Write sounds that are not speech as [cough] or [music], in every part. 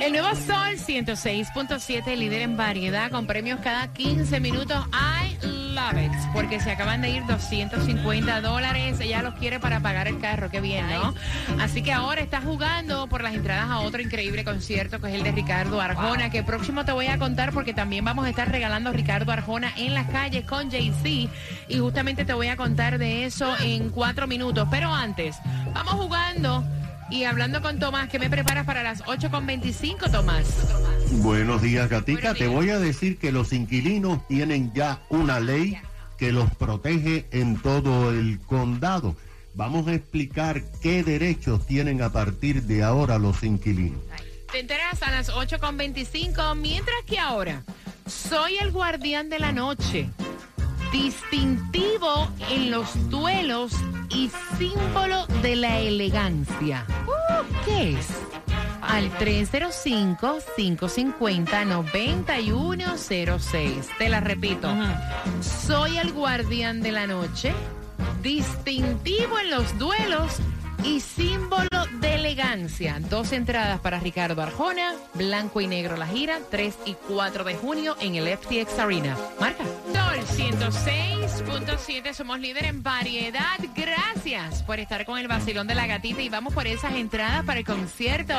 El nuevo Sol 106.7, líder en variedad, con premios cada 15 minutos. I love it, porque se acaban de ir 250 dólares. Ella los quiere para pagar el carro, qué bien, ¿no? Así que ahora está jugando por las entradas a otro increíble concierto, que es el de Ricardo Arjona, que próximo te voy a contar, porque también vamos a estar regalando a Ricardo Arjona en las calles con Jay-Z. Y justamente te voy a contar de eso en cuatro minutos. Pero antes, vamos jugando. Y hablando con Tomás, ¿qué me preparas para las 8.25, Tomás? Buenos días, Gatica. Buenos Te voy a decir que los inquilinos tienen ya una ley que los protege en todo el condado. Vamos a explicar qué derechos tienen a partir de ahora los inquilinos. Te enteras a las 8.25, mientras que ahora soy el guardián de la noche, distintivo en los duelos y símbolo de la elegancia. Uh, ¿Qué es? Al 305-550-9106. Te la repito. Soy el guardián de la noche, distintivo en los duelos y símbolo de elegancia. Dos entradas para Ricardo Arjona, blanco y negro la gira, 3 y 4 de junio en el FTX Arena. Marca. Sol 106.7, somos líder en variedad. Gracias por estar con el vacilón de la gatita y vamos por esas entradas para el concierto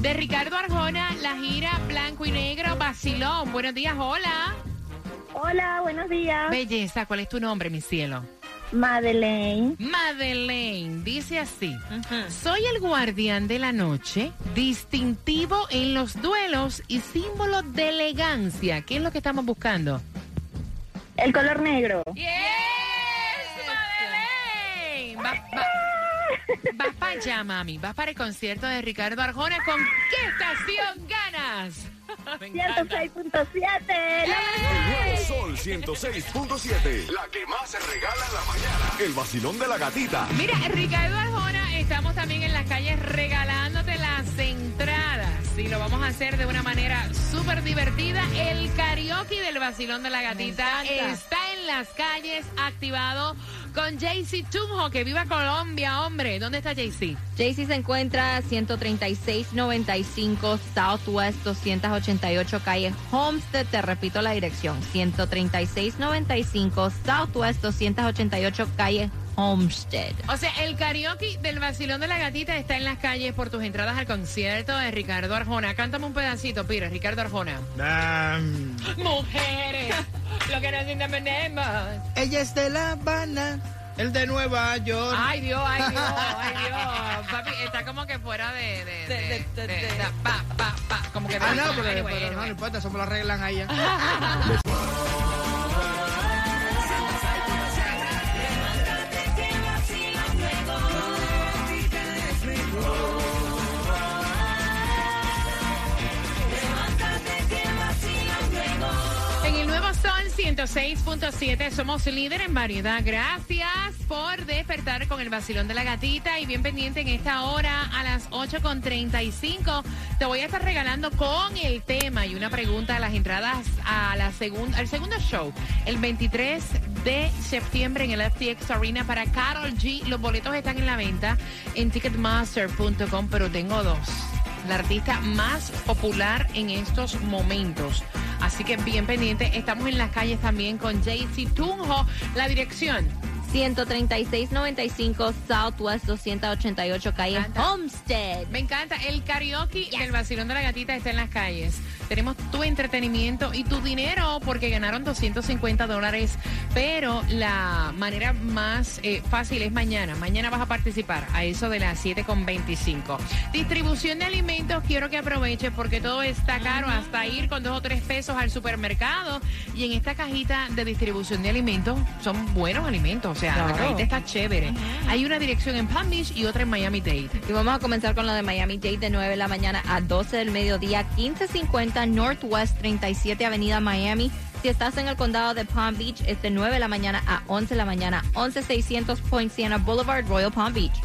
de Ricardo Arjona, la gira blanco y negro, vacilón. Buenos días, hola. Hola, buenos días. Belleza, ¿cuál es tu nombre, mi cielo? Madeleine. Madeleine dice así: Soy el guardián de la noche, distintivo en los duelos y símbolo de elegancia. ¿Qué es lo que estamos buscando? El color negro. ¡Yes! ¡Madeleine! Vas va, vas [laughs] para allá, mami. Vas para el concierto de Ricardo Arjona. ¿Con qué estación ganas? [laughs] Me encanta. 106.7. Sol 106.7. La que más se regala en la mañana. El vacilón de la gatita. Mira, Ricardo Arjona, estamos también en las calles regalándote las entradas. Y lo vamos a hacer de una manera súper divertida. El karaoke del vacilón de la gatita está las calles activado con JC Tunjo, que viva Colombia, hombre. ¿Dónde está JC? Jaycee se encuentra 13695 Southwest 288 calle Homestead. Te repito la dirección. 13695 Southwest 288 calle Homestead. O sea, el karaoke del vacilón de la gatita está en las calles por tus entradas al concierto de Ricardo Arjona. Cántame un pedacito, Pires, Ricardo Arjona. Mujeres, lo que nos entendemos. Ella es de La Habana, el de Nueva York. Ay Dios, ay Dios, ay [laughs] Dios. Papi, está como que fuera de... de, de, De- de- de- de- de- pa, pa, pa, como que... Ah, no, pero, Anyway, pero no, no anyway. importa, eso me lo arreglan allá. [laughs] 106.7 somos líder en variedad. Gracias por despertar con el vacilón de la gatita y bien pendiente en esta hora a las 8.35. Te voy a estar regalando con el tema y una pregunta a las entradas a la segunda, al segundo show, el 23 de septiembre en el FTX Arena para Carol G. Los boletos están en la venta en ticketmaster.com, pero tengo dos la artista más popular en estos momentos. Así que bien pendiente, estamos en las calles también con JC Tunjo. La dirección, 13695 Southwest 288 calle. Homestead. me encanta, el karaoke del vacilón de la gatita está en las calles. Tenemos tu entretenimiento y tu dinero porque ganaron 250 dólares, pero la manera más eh, fácil es mañana. Mañana vas a participar a eso de las 7.25. Distribución de alimentos, quiero que aproveches porque todo está caro, hasta ir con dos o tres pesos al supermercado. Y en esta cajita de distribución de alimentos son buenos alimentos, o sea, la cajita está chévere. Hay una dirección en Palm Beach y otra en Miami Dade. Y vamos a comenzar con lo de Miami Dade de 9 de la mañana a 12 del mediodía, 1550 Northwest 37 Avenida Miami. Si estás en el condado de Palm Beach, es de 9 de la mañana a 11 de la mañana, 11600 Point Siena Boulevard, Royal Palm Beach.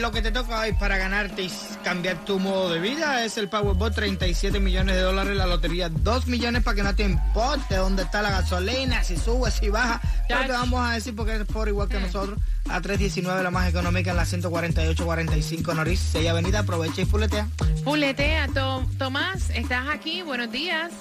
Lo que te toca hoy para ganarte y cambiar tu modo de vida es el Powerball 37 millones de dólares, la lotería 2 millones para que no te importe dónde está la gasolina, si sube, si baja. Pero te vamos a decir porque eres por igual que nosotros. A 319 la más económica en la 148-45 Norris, 6 Avenida. Aprovecha y fuletea. Fuletea, To- Tomás, ¿estás aquí? Buenos días.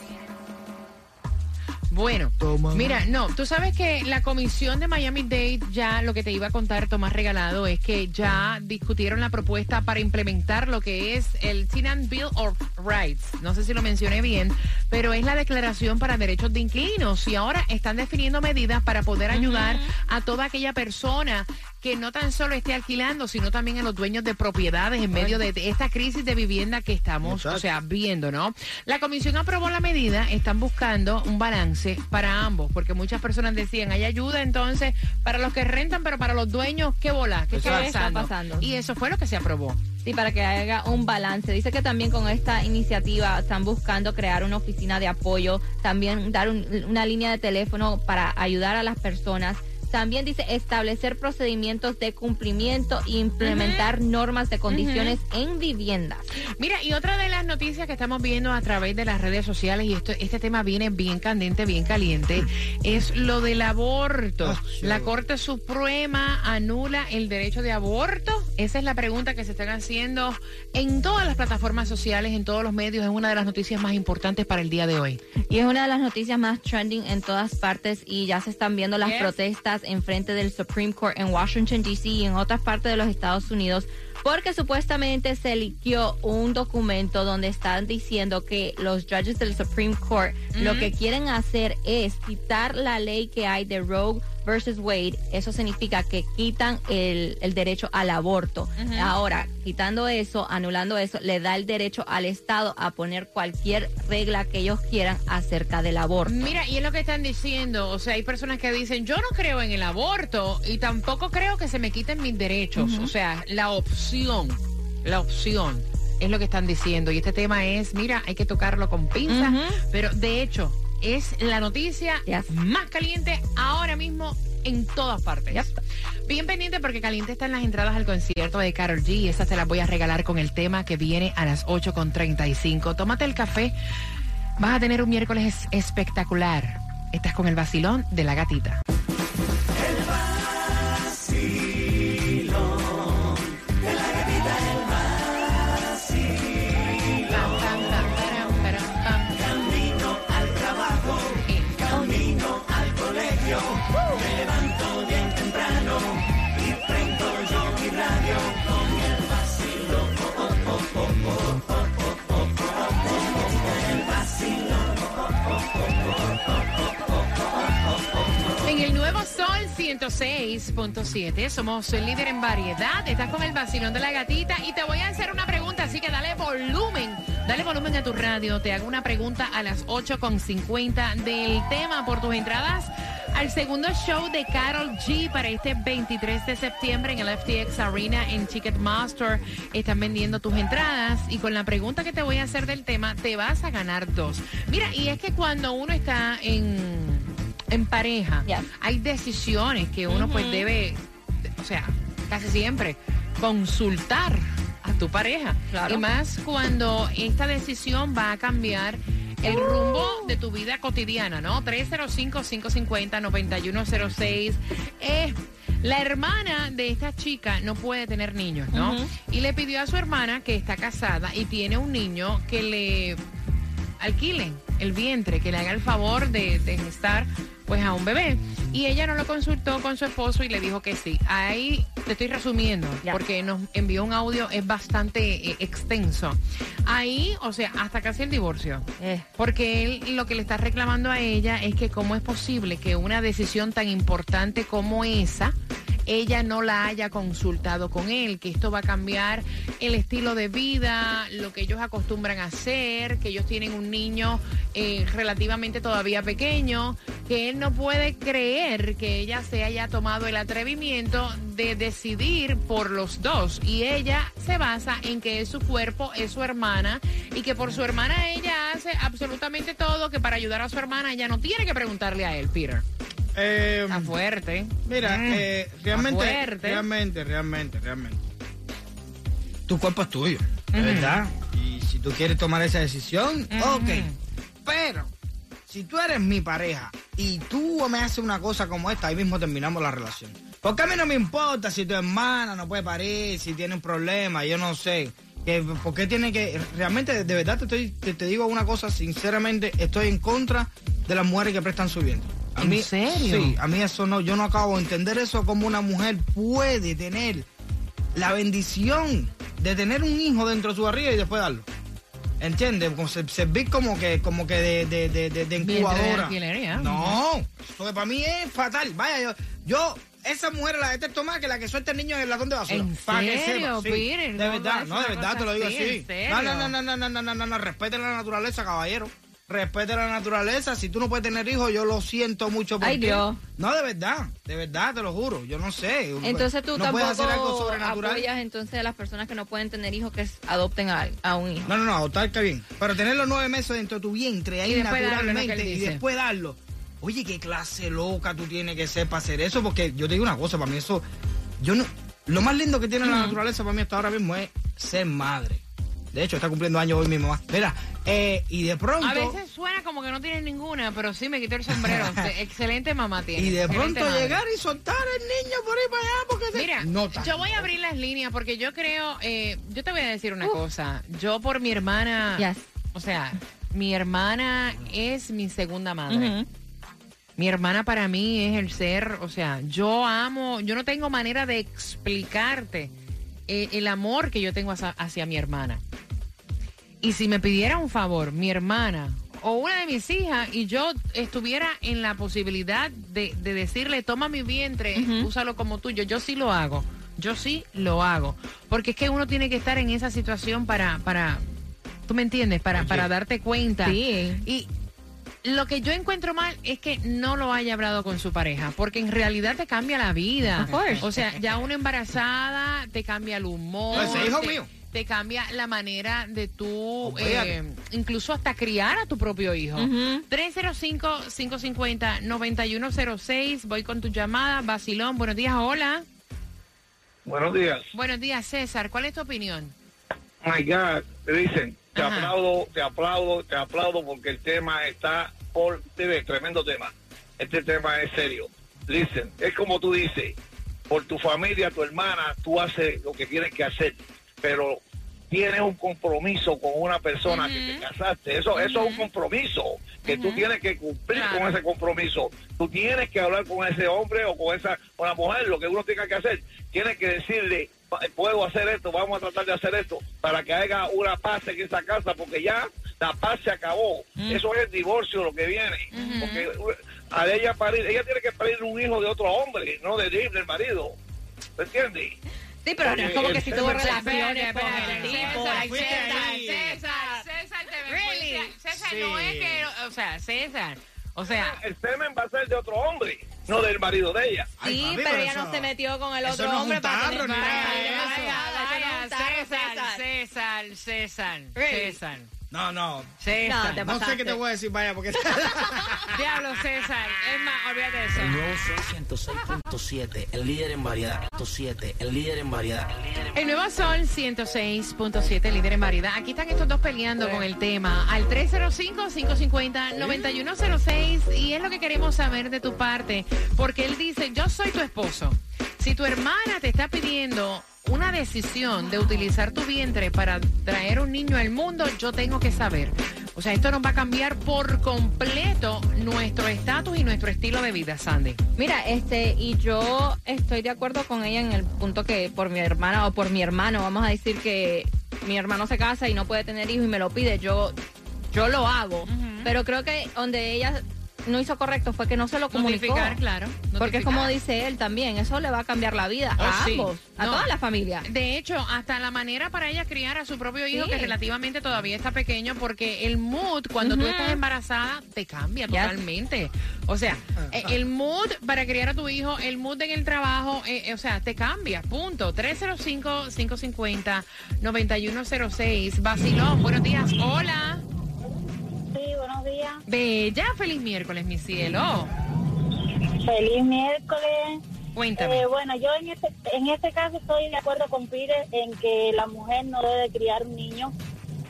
Bueno, Toma. mira, no, tú sabes que la comisión de Miami Dade ya lo que te iba a contar Tomás Regalado es que ya discutieron la propuesta para implementar lo que es el Tenant Bill of Rights. No sé si lo mencioné bien, pero es la declaración para derechos de inquilinos y ahora están definiendo medidas para poder ayudar a toda aquella persona que no tan solo esté alquilando, sino también a los dueños de propiedades en medio de esta crisis de vivienda que estamos, o sea, viendo, ¿no? La comisión aprobó la medida, están buscando un balance para ambos, porque muchas personas decían, hay ayuda entonces para los que rentan, pero para los dueños, ¿qué bola? ¿Qué está ¿Qué está pasando? pasando? Y eso fue lo que se aprobó. Sí, para que haya un balance. Dice que también con esta iniciativa están buscando crear una oficina de apoyo, también dar un- una línea de teléfono para ayudar a las personas. También dice establecer procedimientos de cumplimiento e implementar normas de condiciones en viviendas. Mira, y otra de las noticias que estamos viendo a través de las redes sociales, y esto, este tema viene bien candente, bien caliente, [laughs] es lo del aborto. Ah, sí. La Corte Suprema anula el derecho de aborto. Esa es la pregunta que se están haciendo en todas las plataformas sociales, en todos los medios. Es una de las noticias más importantes para el día de hoy. Y es una de las noticias más trending en todas partes y ya se están viendo las Yes. protestas en frente del Supreme Court en Washington, D.C. y en otras partes de los Estados Unidos porque supuestamente se liqueó un documento donde están diciendo que los judges del Supreme Court lo que quieren hacer es quitar la ley que hay de Roe versus Wade. Eso significa que quitan el, el derecho al aborto. Ahora, quitando eso, anulando eso, le da el derecho al Estado a poner cualquier regla que ellos quieran acerca del aborto. Mira, y es lo que están diciendo. O sea, hay personas que dicen, yo no creo en el aborto y tampoco creo que se me quiten mis derechos. O sea, la opción, la opción es lo que están diciendo. Y este tema es, mira, hay que tocarlo con pinzas. Pero de hecho, es la noticia Yes. más caliente ahora mismo en todas partes. Yep. Bien pendiente porque caliente están las entradas al concierto de Carol G. Y esas te las voy a regalar con el tema que viene a las 8.35. Tómate el café. Vas a tener un miércoles espectacular. Estás con el vacilón de la gatita. 106.7 somos el líder en variedad. Estás con el vacilón de la gatita y te voy a hacer una pregunta, así que dale volumen. Dale volumen a tu radio. Te hago una pregunta a las 8.50 del tema por tus entradas al segundo show de Carol G para este 23 de septiembre en el FTX Arena en Ticketmaster. Están vendiendo tus entradas y con la pregunta que te voy a hacer del tema te vas a ganar dos. Mira, y es que cuando uno está en en pareja, hay decisiones que uno pues debe, o sea, casi siempre consultar a tu pareja. Claro. Y más cuando esta decisión va a cambiar el rumbo de tu vida cotidiana, ¿no? 305-550-9106. Eh, la hermana de esta chica no puede tener niños, ¿no? Y le pidió a su hermana que está casada y tiene un niño que le alquilen el vientre, que le haga el favor de, de gestar pues a un bebé. Y ella no lo consultó con su esposo y le dijo que sí. Ahí te estoy resumiendo, Ya. porque nos envió un audio, es bastante eh, extenso. Ahí, o sea, hasta casi el divorcio. Eh. Porque él lo que le está reclamando a ella es que cómo es posible que una decisión tan importante como esa ella no la haya consultado con él, que esto va a cambiar el estilo de vida, lo que ellos acostumbran a hacer, que ellos tienen un niño eh, relativamente todavía pequeño, que él no puede creer que ella se haya tomado el atrevimiento de decidir por los dos. Y ella se basa en que es su cuerpo, es su hermana, y que por su hermana ella hace absolutamente todo, que para ayudar a su hermana ella no tiene que preguntarle a él, Peter. Eh, Está fuerte. mira, Mm. eh, realmente, fuerte. realmente, realmente, realmente. tu cuerpo es tuyo, de ¿verdad? Y si tú quieres tomar esa decisión, ok. Pero, si tú eres mi pareja y tú me haces una cosa como esta, ahí mismo terminamos la relación. Porque a mí no me importa si tu hermana no puede parir, si tiene un problema, yo no sé. Que, ¿Por qué tiene que.? Realmente, de verdad, te, estoy, te, te digo una cosa, sinceramente, estoy en contra de las mujeres que prestan su vientre. A mí, ¿En serio? Sí, a mí eso no, yo no acabo de entender eso, como una mujer puede tener la bendición de tener un hijo dentro de su barriga y después darlo. ¿Entiendes? Servir como que, como que de, de, de, de incubadora. No, eso para mí es fatal. Vaya, yo, yo esa mujer la detesto más que la que suelta el niño en el latón de basura. ¿En serio, sí, De verdad, no, no de verdad te lo digo así. No, no, no, no, no, no, no, no, respeten la naturaleza, caballero. Respete la naturaleza. Si tú no puedes tener hijos, yo lo siento mucho por Ay, ti. Dios. No, de verdad, de verdad, te lo juro. Yo no sé. Entonces tú no puedes tampoco hacer algo sobrenatural. apoyas entonces a las personas que no pueden tener hijos que adopten a, a un hijo. No, no, no, adoptar que bien. Pero tener los nueve meses dentro de tu vientre ahí Y darlo, naturalmente y después darlo. Oye, qué clase loca tú tienes que ser para hacer eso, porque yo te digo una cosa, para mí eso, yo no, lo más lindo que tiene la naturaleza para mí hasta ahora mismo es ser madre. De hecho, está cumpliendo años hoy mi mamá. Mira, eh, y de pronto, A veces suena como que no tienes ninguna, pero sí me quito el sombrero. [laughs] Te- Excelente mamá tiene. y de pronto madre. llegar y soltar al niño por ahí para allá, porque te- Mira, no tan yo voy a abrir las líneas porque yo creo, eh, yo te voy a decir una cosa. Yo por mi hermana, Yes. o sea, mi hermana es mi segunda madre. Mi hermana para mí es el ser, o sea, yo amo, yo no tengo manera de explicarte eh, el amor que yo tengo hacia, hacia mi hermana. Y si me pidiera un favor, mi hermana o una de mis hijas, y yo estuviera en la posibilidad de, de decirle, toma mi vientre, úsalo como tuyo, yo sí lo hago. Yo sí lo hago. Porque es que uno tiene que estar en esa situación para, para, ¿tú me entiendes? Para, para darte cuenta. Sí. Y lo que yo encuentro mal es que no lo haya hablado con su pareja, porque en realidad te cambia la vida. Of course. O sea, ya una embarazada te cambia el humor. Ese hijo te, mío. Te cambia la manera de tú, eh, incluso hasta criar a tu propio hijo. Ujú. 305-550-9106. Voy con tu llamada. Basilón, buenos días, hola. Buenos días. Buenos días, César. ¿Cuál es tu opinión? My God, te dicen, te Ajá. aplaudo, te aplaudo, te aplaudo porque el tema está por TV, tremendo tema. Este tema es serio. Dicen, es como tú dices, por tu familia, tu hermana, tú haces lo que tienes que hacer, pero tienes un compromiso con una persona que te casaste. Eso, eso es un compromiso que tú tienes que cumplir Claro. con ese compromiso. Tú tienes que hablar con ese hombre o con esa con la mujer, lo que uno tenga que hacer. Tienes que decirle, "Pa- puedo hacer esto, vamos a tratar de hacer esto, para que haya una paz en esa casa, porque ya la paz se acabó. Eso es el divorcio lo que viene. Porque uh, a ella parir, ella tiene que parir un hijo de otro hombre, no de del marido. ¿Me entiendes? Sí, pero no es como que si tuvo relaciones con el tipo. César, César. César, César, te me Really? César, no es que, o sea, César, o sea, El semen va a ser de otro hombre, no del marido de ella. Ay, Sí, papi, pero ella eso- no se metió con el otro no hombre para tener César, César. César, César? César, No, no. César. No, No sé qué te voy a decir, vaya, porque... [laughs] Diablo, César, es más, olvídate de eso. El nuevo Sol 106.7, el líder en variedad. 107, el líder en variedad. El nuevo Sol 106.7, líder en variedad. Aquí están estos dos peleando con el tema. Al 305-550-9106. Y es lo que queremos saber de tu parte. Porque él dice, yo soy tu esposo. Si tu hermana te está pidiendo una decisión de utilizar tu vientre para traer un niño al mundo, yo tengo que saber. O sea, esto nos va a cambiar por completo nuestro estatus y nuestro estilo de vida, Sandy. Mira, este, y yo estoy de acuerdo con ella en el punto que por mi hermana o por mi hermano, vamos a decir que mi hermano se casa y no puede tener hijos y me lo pide, yo, yo lo hago. Pero creo que donde ella no hizo correcto fue que no se lo comunicó. Notificar, claro. Porque es como dice él también, eso le va a cambiar la vida Oh, a sí. ambos, a No. toda la familia. De hecho, hasta la manera para ella criar a su propio hijo, Sí. que relativamente todavía está pequeño, porque el mood cuando tú Ujú. estás embarazada te cambia Yes. totalmente. O sea, eh, el mood para criar a tu hijo, el mood en el trabajo, eh, eh, o sea, te cambia, punto. 305-550-9106. Basilón, buenos días. Hola. Bella, feliz miércoles, mi cielo. Feliz miércoles. Cuéntame. Eh, bueno, yo en este, en este caso estoy de acuerdo con Peter en que la mujer no debe criar un niño,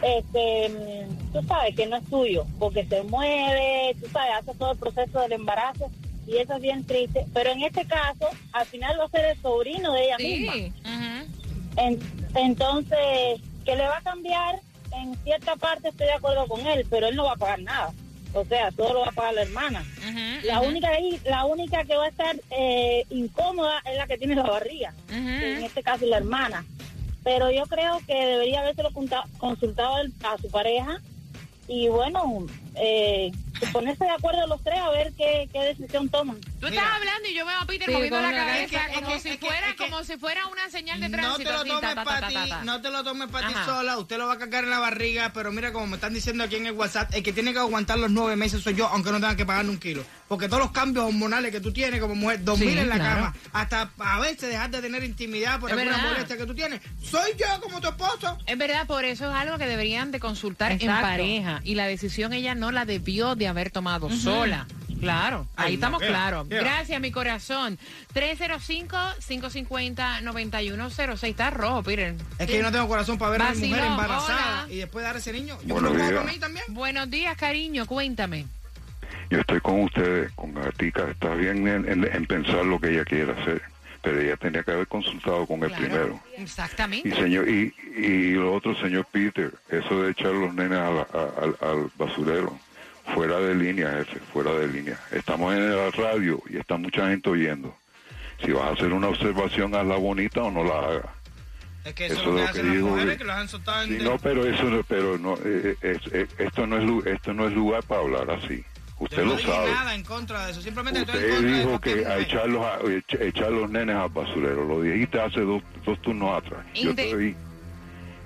este, mm, tú sabes, que no es tuyo, porque se mueve, tú sabes, hace todo el proceso del embarazo y eso es bien triste. Pero en este caso, al final va a ser el sobrino de ella misma. En- entonces, que le va a cambiar, en cierta parte estoy de acuerdo con él, pero él no va a pagar nada. O sea, todo lo va a pagar la hermana. La única ahí, la única que va a estar eh, incómoda es la que tiene la barriga, en este caso la hermana. Pero yo creo que debería haberse consultado al- a su pareja y bueno, eh, ponerse de acuerdo los tres a ver qué, qué decisión toman. Tú Mira. estás hablando y yo veo a Peter moviendo con la la- cabeza es que- es como que- si es que- fuera es que- como si fuera una señal de No tránsito. te lo tomes para ti, no te lo tomes para ti sola, usted lo va a cargar en la barriga, pero mira como me están diciendo aquí en el WhatsApp, el que tiene que aguantar los nueve meses soy yo, aunque no tenga que pagarle un kilo. Porque todos los cambios hormonales que tú tienes como mujer, dormir Sí, en la claro. cama, hasta a veces dejar de tener intimidad por Es alguna verdad. molestia que tú tienes, soy yo como tu esposo. Es verdad, por eso es algo que deberían de consultar en pareja. Y la decisión ella no la debió de haber tomado sola. Claro, ahí estamos ¿qué? claros. Gracias, mi corazón. 305-550-9106. Está rojo, Peter. Es que yo no tengo corazón para ver a mi mujer embarazada hola. y después dar a ese niño. Yo Buenos días. mí también. Buenos días, cariño. Cuéntame. Yo estoy con ustedes, con Gatica. Está bien en, en- en pensar lo que ella quiere hacer, pero ella tenía que haber consultado con él Claro. primero. Exactamente. Y señor y, y lo otro, señor Peter, eso de echar los nenes a la- a- al basurero, fuera de línea, jefe, fuera de línea. Estamos en la radio y está mucha gente oyendo. Si vas a hacer una observación, hazla bonita o no la hagas. Es que eso, Eso es lo que hacen que las digo, mujeres, que- que los han soltado en... Sí, no, pero eso, no- pero no, eh, eh, es- eh, esto no es lu- esto no es lugar para hablar así. Yo Usted no lo dije sabe. nada en contra de eso, simplemente estoy en Usted contra dijo que a mujer. echarlos a, ech- echar los nenes al basurero. Lo dijiste hace dos, dos turnos atrás. Yo te vi.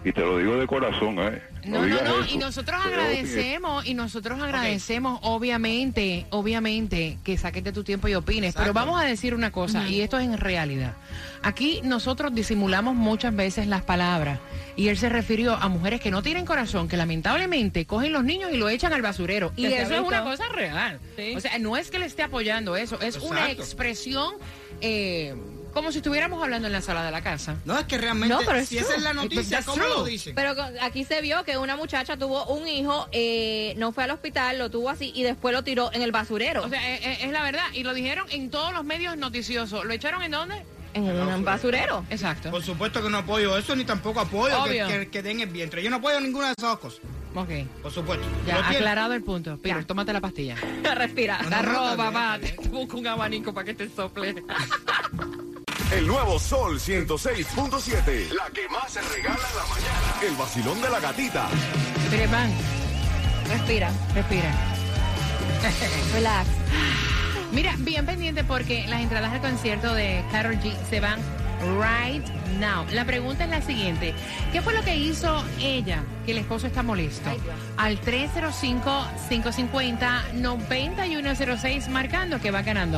Y te lo digo de corazón, ¿eh? No, no, digas no, eso. y nosotros agradecemos, y nosotros agradecemos, obviamente, obviamente, que saques de tu tiempo y opines, pero vamos a decir una cosa, y esto es en realidad. Aquí nosotros disimulamos muchas veces las palabras, y él se refirió a mujeres que no tienen corazón, que lamentablemente cogen los niños y lo echan al basurero, y eso es una cosa real. Sí. O sea, no es que le esté apoyando eso, es una expresión eh, como si estuviéramos hablando en la sala de la casa. No, es que realmente, No, pero es si esa es la noticia, ¿cómo lo dicen? Pero aquí se vio que una muchacha tuvo un hijo, eh, no fue al hospital, lo tuvo así y después lo tiró en el basurero. O sea, eh, eh, es la verdad, y lo dijeron en todos los medios noticiosos. ¿Lo echaron en dónde? en un basurero. Exacto. Por supuesto que no apoyo eso, ni tampoco apoyo que, Obvio. que- que den el vientre. Yo no apoyo ninguna de esas dos cosas, Ok. por supuesto. Ya, tiene. aclarado el punto. Pero Ya. tómate la pastilla. [laughs] Respira. No, La no, ropa, está bien, papá. busco un abanico para que te sople. [laughs] El nuevo Sol 106.7. La que más se regala en la mañana. El vacilón de la gatita. Pero, man, Respira. respira. [laughs] Relax. Mira, bien pendiente porque las entradas al concierto de Karol G se van right now. La pregunta es la siguiente. ¿Qué fue lo que hizo ella que el esposo está molesto? Al 305-550-9106 marcando que va ganando.